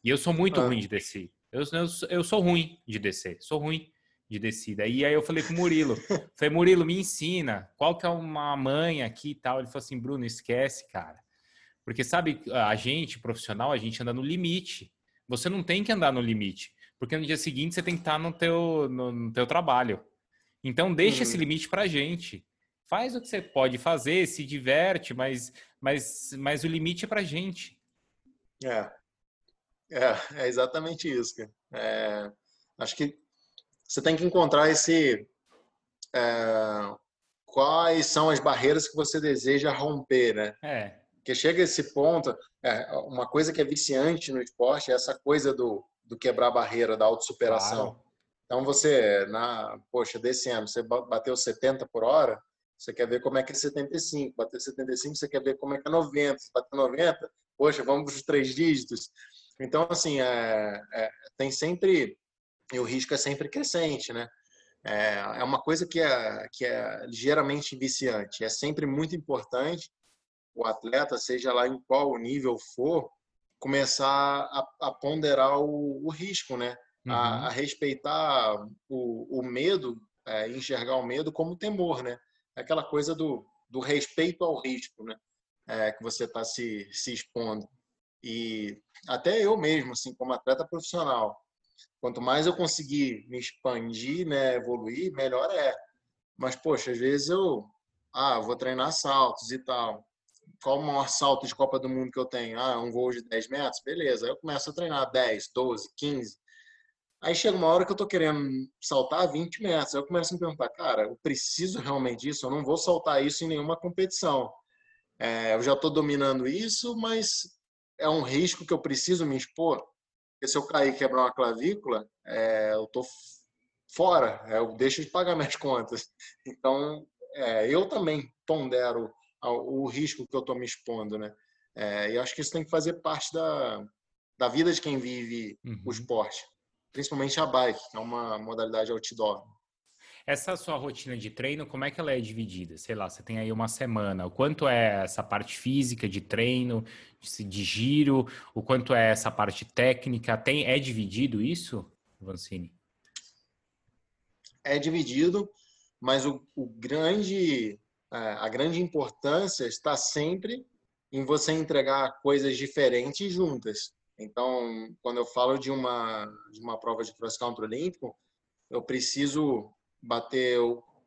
E eu sou muito ah. ruim de descer. Eu, eu, eu sou ruim de descer, sou ruim de descida. E aí eu falei pro Murilo, falei, Murilo, me ensina, qual que é uma manha aqui e tal. Ele falou assim, Bruno, esquece, cara. Porque sabe, a gente, profissional, a gente anda no limite. Você não tem que andar no limite, porque no dia seguinte você tem que estar no teu, no, no teu trabalho. Então deixa esse uhum. limite pra gente. Faz o que você pode fazer, se diverte, mas, mas, mas o limite é pra gente. É. É, é exatamente isso, cara. É, acho que você tem que encontrar esse é, quais são as barreiras que você deseja romper, né? É. Porque chega esse ponto, é, uma coisa que é viciante no esporte é essa coisa do, do quebrar a barreira, da autossuperação. Claro. Então você, na, poxa, desse ano, você bateu 70 por hora, você quer ver como é que é 75. Bateu 75, você quer ver como é que é 90. Se bater 90, poxa, vamos para os três dígitos. Então, assim, é, é, tem sempre e o risco é sempre crescente, né? É, é uma coisa que é, que é ligeiramente viciante. É sempre muito importante o atleta, seja lá em qual nível for, começar a, a ponderar o, o, risco, né? Uhum. A, a, respeitar o, o medo, é, enxergar o medo como temor, né? Aquela coisa do, do respeito ao risco, né? É, que você está se, se expondo. E até eu mesmo, assim, como atleta profissional, Quanto mais eu conseguir me expandir, né, evoluir, melhor é. Mas, poxa, às vezes eu ah, vou treinar saltos e tal. Qual o maior salto de Copa do Mundo que eu tenho? Ah, um voo de 10 metros? Beleza. Aí eu começo a treinar 10, 12, 15. Aí chega uma hora que eu tô querendo saltar 20 metros. Aí eu começo a me perguntar, cara, eu preciso realmente disso? Eu não vou saltar isso em nenhuma competição. É, eu já estou dominando isso, mas é um risco que eu preciso me expor. Porque se eu cair e quebrar uma clavícula, é, eu tô fora, é, eu deixo de pagar minhas contas. Então, é, eu também pondero o risco que eu estou me expondo, né? É, e acho que isso tem que fazer parte da, da vida de quem vive uhum. o esporte, principalmente a bike, que é uma modalidade outdoor. Essa sua rotina de treino, como é que ela é dividida? Sei lá, você tem aí uma semana. O quanto é essa parte física de treino, de giro? O quanto é essa parte técnica? Tem é dividido isso, Vancini? É dividido, mas o, o grande é, a grande importância está sempre em você entregar coisas diferentes juntas. Então, quando eu falo de uma de uma prova de cross country olímpico, eu preciso bater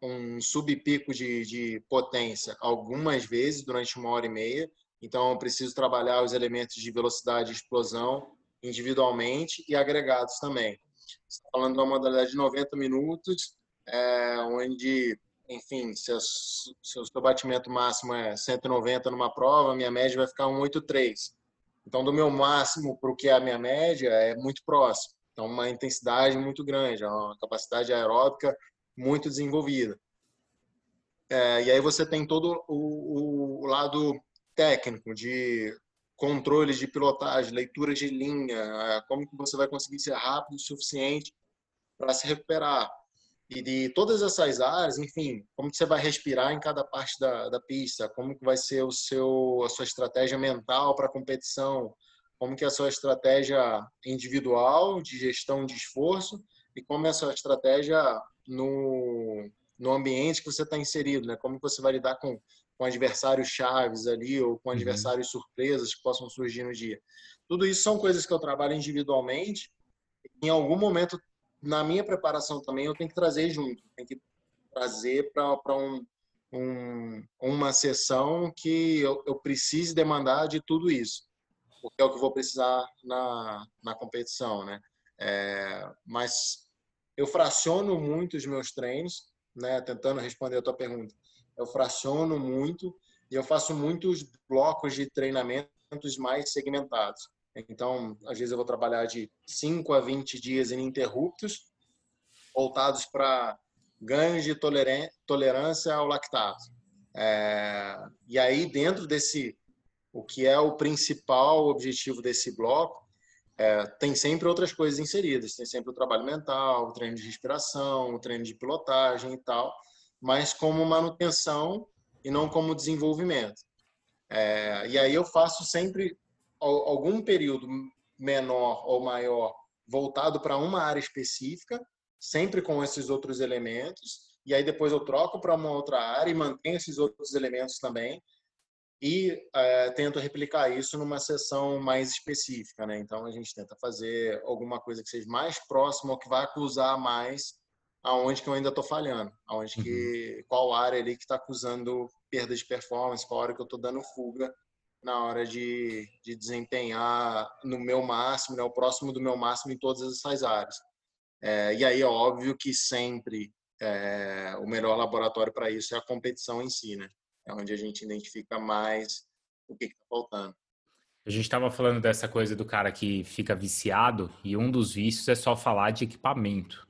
um subpico de, de potência algumas vezes durante uma hora e meia. Então, eu preciso trabalhar os elementos de velocidade e explosão individualmente e agregados também. Está falando de uma modalidade de 90 minutos, é, onde enfim, se, a, se o seu batimento máximo é 190 numa prova, minha média vai ficar 183. Então, do meu máximo para o que é a minha média é muito próximo. Então, uma intensidade muito grande, uma capacidade aeróbica muito desenvolvida. É, e aí você tem todo o, o, lado técnico de controle de pilotagem, leitura de linha, é, como que você vai conseguir ser rápido o suficiente para se recuperar. E de todas essas áreas, enfim, como que você vai respirar em cada parte da, da pista, como que vai ser o seu, a sua estratégia mental para a competição, como que é a sua estratégia individual de gestão de esforço e como é a sua estratégia no, no ambiente que você está inserido, né? Como você vai lidar com, com adversários chaves ali ou com uhum. adversários uhum. surpresas que possam surgir no dia. Tudo isso são coisas que eu trabalho individualmente. Em algum momento, na minha preparação também, eu tenho que trazer junto. Tenho que trazer para um, um, uma sessão que eu, eu precise demandar de tudo isso. Porque é o que eu vou precisar na, na competição, né? É, mas eu fraciono muito os meus treinos né, tentando responder a tua pergunta, eu fraciono muito e eu faço muitos blocos de treinamentos mais segmentados. Então, às vezes eu vou trabalhar de 5 a 20 dias ininterruptos, voltados para ganhos de tolerância ao lactato. É, e aí, dentro desse, o que é o principal objetivo desse bloco, é, tem sempre outras coisas inseridas. Tem sempre o trabalho mental, o treino de respiração, o treino de pilotagem e tal, mas como manutenção e não como desenvolvimento. É, e aí eu faço sempre algum período menor ou maior voltado para uma área específica, sempre com esses outros elementos, e aí depois eu troco para uma outra área e mantenho esses outros elementos também, e é, tento replicar isso numa sessão mais específica, né? Então a gente tenta fazer alguma coisa que seja mais próxima ou que vai acusar mais aonde que eu ainda estou falhando, aonde que uhum. qual área ali que está acusando perda de performance, qual área que eu estou dando fuga na hora de, de desempenhar no meu máximo, né, o próximo do meu máximo em todas essas áreas. É, e aí é óbvio que sempre é, o melhor laboratório para isso é a competição em si, né? é onde a gente identifica mais o que está faltando. A gente estava falando dessa coisa do cara que fica viciado e um dos vícios é só falar de equipamento.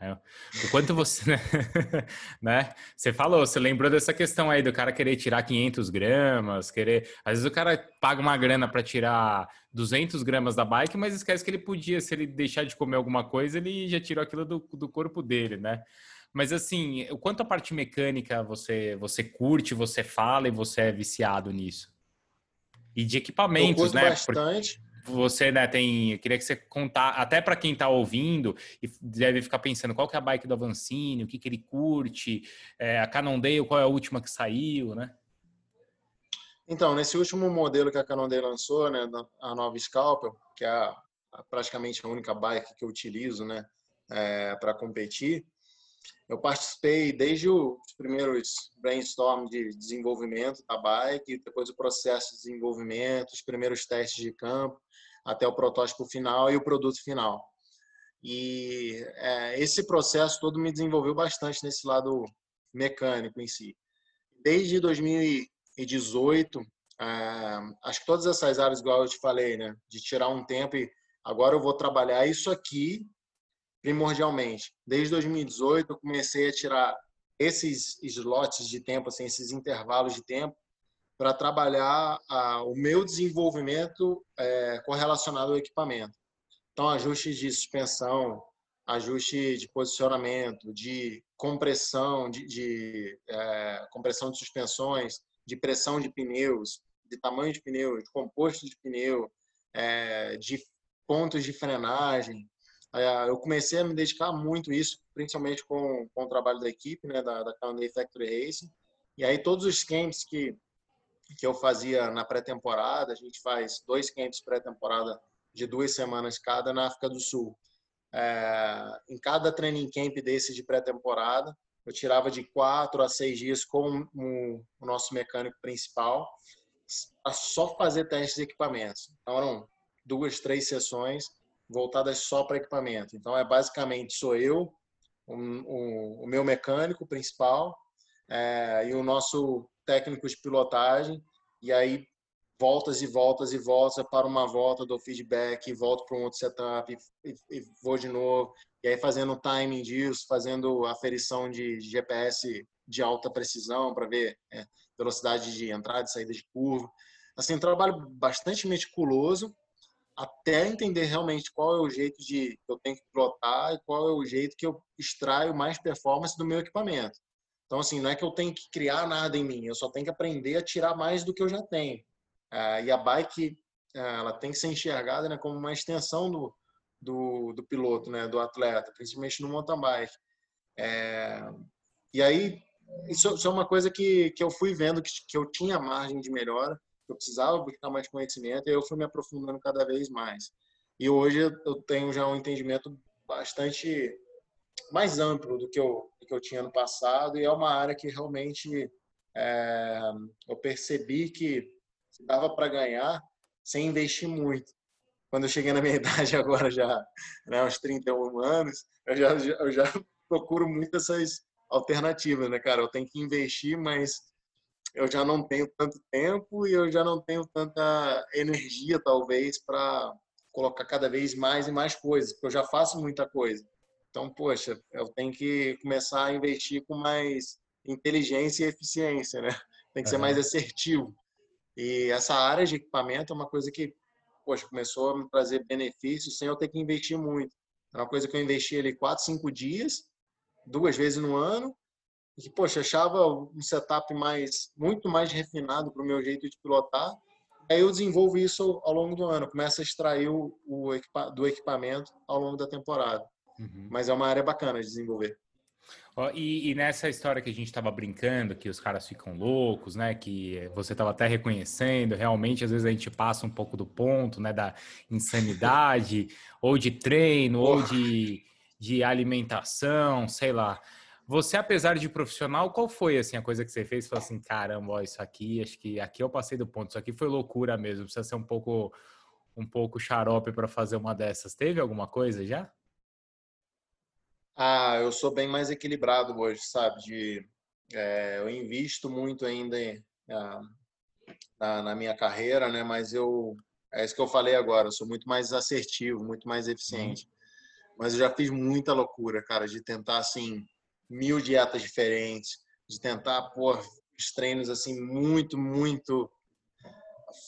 Né? O quanto você, né? Você falou, você lembrou dessa questão aí do cara querer tirar 500 gramas, querer. Às vezes o cara paga uma grana para tirar 200 gramas da bike, mas esquece que ele podia, se ele deixar de comer alguma coisa, ele já tirou aquilo do, do corpo dele, né? Mas assim, o quanto a parte mecânica você você curte, você fala e você é viciado nisso? E de equipamentos, né? Bastante. Você, né, tem. Eu queria que você contar, até para quem está ouvindo e deve ficar pensando qual que é a bike do Avancini, o que, que ele curte, é, a Cannondale, qual é a última que saiu, né? Então, nesse último modelo que a Cannondale lançou, né, a nova Scalpel, que é praticamente a única bike que eu utilizo, né, é, para competir, eu participei desde os primeiros brainstorm de desenvolvimento da bike, depois o processo de desenvolvimento, os primeiros testes de campo, até o protótipo final e o produto final. E é, esse processo todo me desenvolveu bastante nesse lado mecânico em si. Desde 2018, é, acho que todas essas áreas, igual eu te falei, né, de tirar um tempo e agora eu vou trabalhar isso aqui primordialmente. Desde 2018 eu comecei a tirar esses slots de tempo, assim, esses intervalos de tempo, para trabalhar a, o meu desenvolvimento é, correlacionado ao equipamento. Então, ajustes de suspensão, ajuste de posicionamento, de compressão, de, de é, compressão de suspensões, de pressão de pneus, de tamanho de pneu, de composto de pneu, é, de pontos de frenagem, é, eu comecei a me dedicar muito a isso, principalmente com, com o trabalho da equipe, né, da, da Candy Factory Racing. E aí todos os camps que, que eu fazia na pré-temporada, a gente faz dois camps pré-temporada de duas semanas cada na África do Sul. É, em cada training camp desse de pré-temporada, eu tirava de quatro a seis dias com o, o nosso mecânico principal para só fazer testes de equipamentos. Então eram duas, três sessões voltadas só para equipamento. Então, é basicamente sou eu, o, meu mecânico principal é, e o nosso técnico de pilotagem, e aí voltas e voltas e voltas para uma volta, dou feedback, volto para um outro setup e, e, vou de novo. E aí fazendo o timing disso, fazendo aferição de GPS de alta precisão para ver é, velocidade de entrada e saída de curva. Assim, um trabalho bastante meticuloso até entender realmente qual é o jeito de que eu tenho que pilotar e qual é o jeito que eu extraio mais performance do meu equipamento. Então, assim, não é que eu tenho que criar nada em mim, eu só tenho que aprender a tirar mais do que eu já tenho. Uh, e a bike, uh, ela tem que ser enxergada né, como uma extensão do, do, do, piloto, né, do atleta, principalmente no mountain bike. É, e aí, isso, isso, é uma coisa que, que eu fui vendo que, que eu tinha margem de melhora, que eu precisava buscar mais conhecimento, e eu fui me aprofundando cada vez mais. E hoje eu tenho já um entendimento bastante mais amplo do que eu, do que eu tinha no passado, e é uma área que realmente é, eu percebi que dava para ganhar sem investir muito. Quando eu cheguei na minha idade agora, já né, uns 31 anos, eu já, eu já procuro muito essas alternativas, né, cara? Eu tenho que investir, mas eu já não tenho tanto tempo e eu já não tenho tanta energia, talvez, para colocar cada vez mais e mais coisas, porque eu já faço muita coisa. Então, poxa, eu tenho que começar a investir com mais inteligência e eficiência, né? Tem que ser mais assertivo. E essa área de equipamento é uma coisa que, poxa, começou a me trazer benefícios sem eu ter que investir muito. É uma coisa que eu investi ali quatro, cinco dias, duas vezes no ano, e que, poxa, achava um setup mais, muito mais refinado para o meu jeito de pilotar. Aí eu desenvolvo isso ao longo do ano, começo a extrair o, o equipa, do equipamento ao longo da temporada. Uhum. Mas é uma área bacana de desenvolver. E, e, nessa história que a gente estava brincando, que os caras ficam loucos, né? Que você estava até reconhecendo, realmente às vezes a gente passa um pouco do ponto, né? Da insanidade, ou de treino, ou de, de alimentação, sei lá. Você, apesar de profissional, qual foi assim a coisa que você fez? Falou assim, caramba, ó, isso aqui, acho que aqui eu passei do ponto. Isso aqui foi loucura mesmo. Precisa ser um pouco, um pouco xarope para fazer uma dessas. Teve alguma coisa já? Ah, eu sou bem mais equilibrado hoje, sabe? De, é, eu invisto muito ainda em, ah, na, na, minha carreira, né? Mas eu é isso que eu falei agora. Eu sou muito mais assertivo, muito mais eficiente. Uhum. Mas eu já fiz muita loucura, cara, de tentar assim mil dietas diferentes, de tentar pôr os treinos assim muito, muito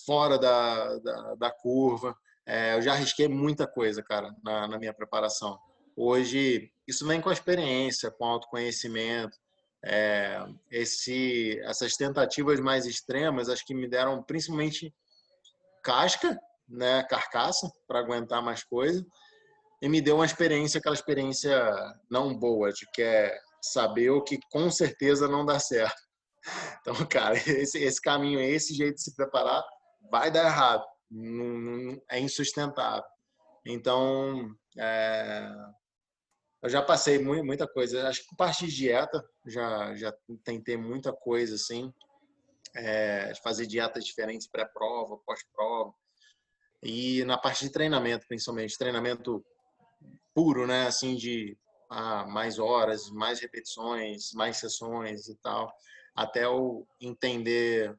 fora da, da, da curva. É, eu já arrisquei muita coisa, cara, na, na minha preparação. Hoje, isso vem com a experiência, com autoconhecimento. É, esse, essas tentativas mais extremas, acho que me deram principalmente casca, né, carcaça, para aguentar mais coisa, e me deu uma experiência, aquela experiência não boa, de que é saber o que com certeza não dá certo. Então, cara, esse, esse caminho, esse jeito de se preparar, vai dar errado, não, não, é insustentável. Então, é, eu já passei muita coisa. Acho que parte de dieta, já, já tentei muita coisa, assim. É, fazer dietas diferentes pré-prova, pós-prova. E na parte de treinamento, principalmente. Treinamento puro, né? Assim, de ah, mais horas, mais repetições, mais sessões e tal. Até eu entender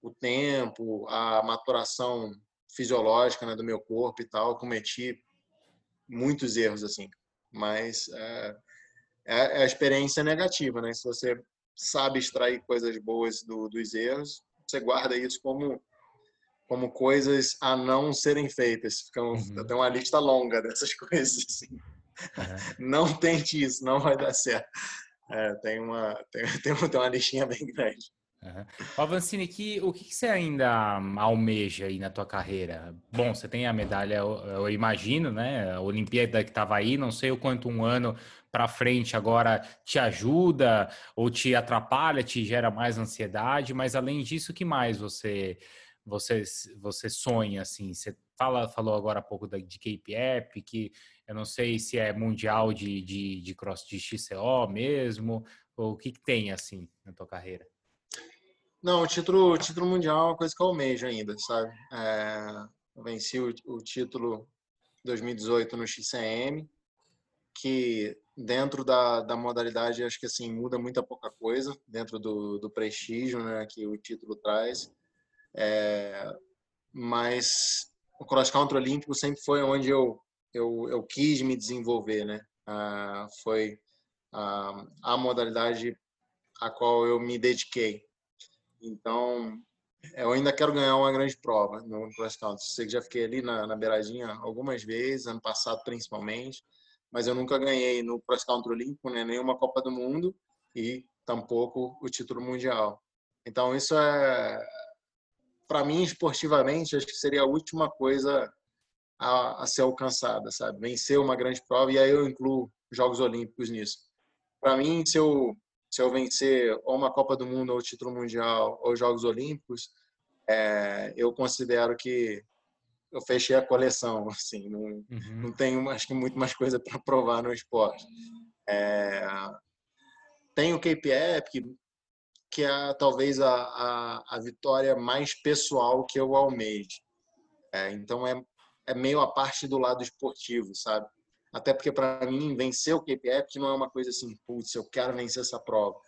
o tempo, a maturação fisiológica né, do meu corpo e tal. cometi muitos erros, assim mas é, é, é a experiência negativa, né? Se você sabe extrair coisas boas do, dos erros, você guarda isso como como coisas a não serem feitas. Fica um, uhum. Tem uma lista longa dessas coisas. Assim. Uhum. Não tente isso, não vai dar certo. É, tem, uma, tem, tem uma listinha bem grande. Uhum. Que, o que, que, você ainda almeja aí na tua carreira? Bom, você tem a medalha, eu, eu imagino, né? A Olimpíada que estava aí, não sei o quanto um ano para frente agora te ajuda ou te atrapalha, te gera mais ansiedade, mas além disso, o que mais você você você sonha assim? Você fala, falou agora há pouco de Cape que eu não sei se é mundial de, de, de cross de XCO mesmo, ou o que, que tem assim na tua carreira? Não, o título, o título mundial é uma coisa que eu almejo ainda, sabe? É, venci o, o título 2018 no XCM, que dentro da, da modalidade, acho que assim, muda muita pouca coisa dentro do, do prestígio né, que o título traz. É, mas o cross country olímpico sempre foi onde eu, eu, eu quis me desenvolver, né? Ah, foi ah, a modalidade a qual eu me dediquei. Então, eu ainda quero ganhar uma grande prova no cross country. Sei que já fiquei ali na, na beiradinha algumas vezes, ano passado principalmente, mas eu nunca ganhei no cross country olímpico, né, nenhuma Copa do Mundo e tampouco o título mundial. Então, isso é para mim esportivamente, acho que seria a última coisa a, a, ser alcançada, sabe? Vencer uma grande prova e aí eu incluo Jogos Olímpicos nisso. Para mim, se eu se eu vencer ou uma Copa do Mundo, ou título mundial, ou Jogos Olímpicos, é, eu considero que eu fechei a coleção, assim, não, uhum. não tenho, acho que muito mais coisa para provar no esporte. É, tem o KPF, que, que é talvez a, a, a, vitória mais pessoal que eu almejo. É, então é, é meio a parte do lado esportivo, sabe? Até porque, para mim, vencer o KPF não é uma coisa assim, putz, eu quero vencer essa prova.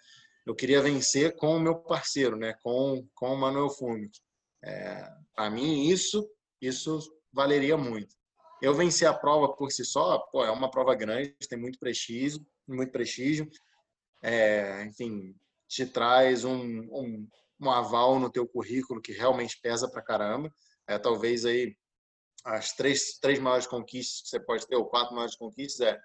Eu queria vencer com o meu parceiro, né? com, com o Manuel Fumic. É, para mim, isso, isso valeria muito. Eu vencer a prova por si só, pô, é uma prova grande, tem muito prestígio, muito prestígio. É, enfim, te traz um, um, um, aval no teu currículo que realmente pesa pra caramba. É, talvez aí as três, três maiores conquistas que você pode ter, ou quatro maiores conquistas, é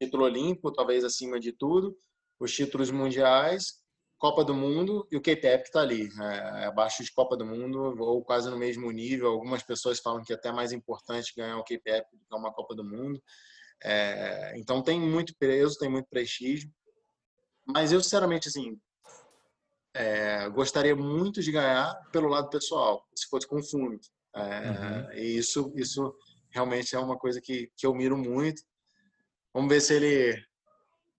título olímpico, talvez acima de tudo, os títulos mundiais, Copa do Mundo e o KPF que está ali, é, é, abaixo de Copa do Mundo ou quase no mesmo nível. Algumas pessoas falam que é até mais importante ganhar o KPF do que uma Copa do Mundo. É, então tem muito peso, tem muito prestígio. Mas eu, sinceramente, assim, é, gostaria muito de ganhar pelo lado pessoal, se fosse com o É, uhum. E isso, isso realmente é uma coisa que, que eu miro muito. Vamos ver se ele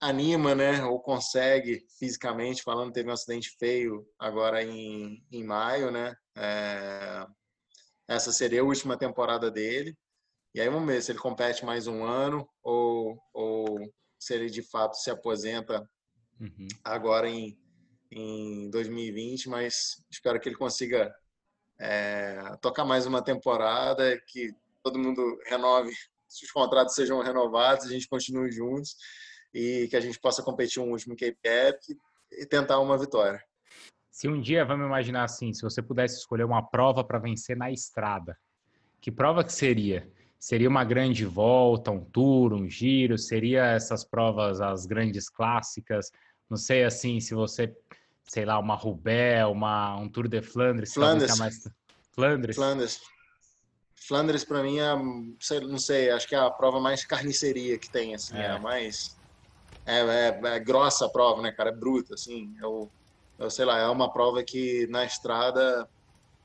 anima, né? Ou consegue fisicamente falando. Teve um acidente feio agora em, em maio, né? É, essa seria a última temporada dele. E aí vamos ver se ele compete mais um ano ou, ou se ele de fato se aposenta uhum. agora em, em 2020. Mas espero que ele consiga é, tocar mais uma temporada, que todo mundo renove, os contratos sejam renovados, a gente continue juntos e que a gente possa competir um último KPF e tentar uma vitória. Se um dia, vamos imaginar assim, se você pudesse escolher uma prova para vencer na estrada, que prova que seria? Seria uma grande volta, um tour, um giro? Seria essas provas, as grandes clássicas? Não sei, assim, se você sei lá, uma Roubaix, uma, um Tour de Flandres. Flandres. Mais... Flandres. Flandres. Flandres para mim é, não sei, acho que é a prova mais carniceria que tem, assim, é, é mais é, é, é, grossa a prova, né, cara, é bruta, assim. Eu, eu sei lá, é uma prova que na estrada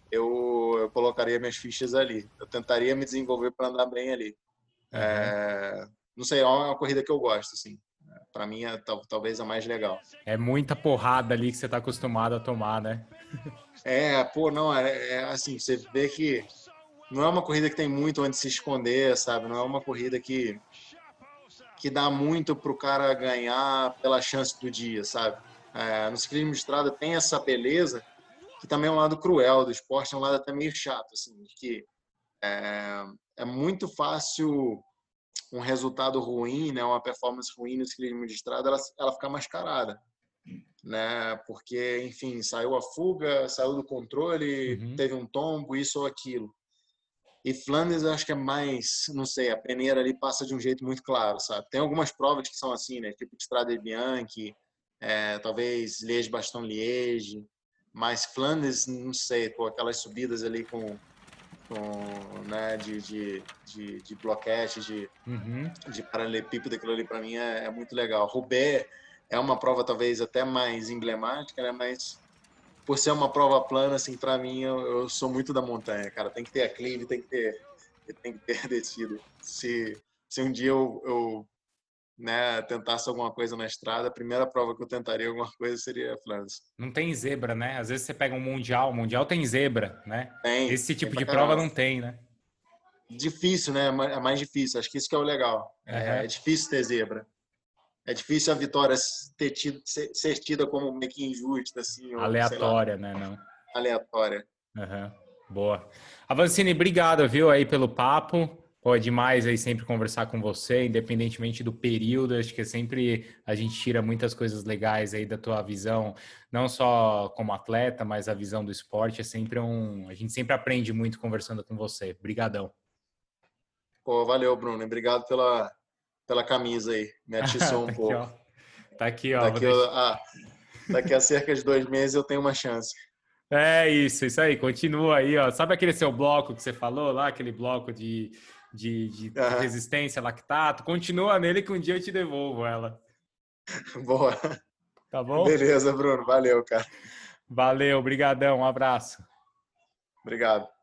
eu, eu colocaria minhas fichas ali. Eu tentaria me desenvolver para andar bem ali. Uhum. É, não sei, é uma corrida que eu gosto, assim para mim é talvez a mais legal. É muita porrada ali que você está acostumado a tomar, né? é, pô, não, é, é, assim, você vê que não é uma corrida que tem muito onde se esconder, sabe? Não é uma corrida que que dá muito pro cara ganhar pela chance do dia, sabe? É, no ciclismo de estrada tem essa beleza que também é um lado cruel do esporte, é um lado até meio chato, assim, que é, é muito fácil um resultado ruim, né, uma performance ruim no ciclismo de estrada, ela, ela fica mascarada, né? Porque, enfim, saiu a fuga, saiu do controle, uhum. teve um tombo, isso ou aquilo. E Flandres eu acho que é mais, não sei, a peneira ali passa de um jeito muito claro, sabe? Tem algumas provas que são assim, né? Tipo Estrada Bianchi, é, talvez Liège-Bastogne-Liège, mas Flandres, não sei, pô, aquelas subidas ali com com, né, de, de, de, de bloquete, de, uhum. de paralelepípedo, aquilo ali para mim é, é, muito legal. Roubaix é uma prova talvez até mais emblemática, né, mas por ser uma prova plana, assim, para mim eu, eu, sou muito da montanha, cara. Tem que ter aclive, tem que ter, tem que ter descido. Se, se um dia eu, eu né, tentasse alguma coisa na estrada, a primeira prova que eu tentaria alguma coisa seria Flandres. Não tem zebra, né? Às vezes você pega um mundial, o mundial tem zebra, né? Tem. Esse tipo de prova não tem, né? Difícil, né? É mais difícil. Acho que isso que é o legal. Uhum. É, é, difícil ter zebra. é difícil a vitória ter tido, ser, ser tida como meio que injusta, assim. Aleatória, né? Não. Aleatória. Uhum. Boa. Avancini, obrigado, viu, aí pelo papo. Pô, é demais aí sempre conversar com você, independentemente do período. Acho que sempre a gente tira muitas coisas legais aí da tua visão, não só como atleta, mas a visão do esporte. É sempre um. A gente sempre aprende muito conversando com você. Obrigadão. Pô, valeu, Bruno. Obrigado pela, pela camisa aí. Me atiçou um tá pouco. Aqui, tá aqui, ó. Daqui, deixar... ah, daqui a cerca de dois meses eu tenho uma chance. É isso, isso aí. Continua aí, ó. Sabe aquele seu bloco que você falou lá, aquele bloco de de, de uhum. resistência lactato. Continua nele que um dia eu te devolvo ela. Boa. Tá bom? Beleza, Bruno. Valeu, cara. Valeu, brigadão. Um abraço. Obrigado.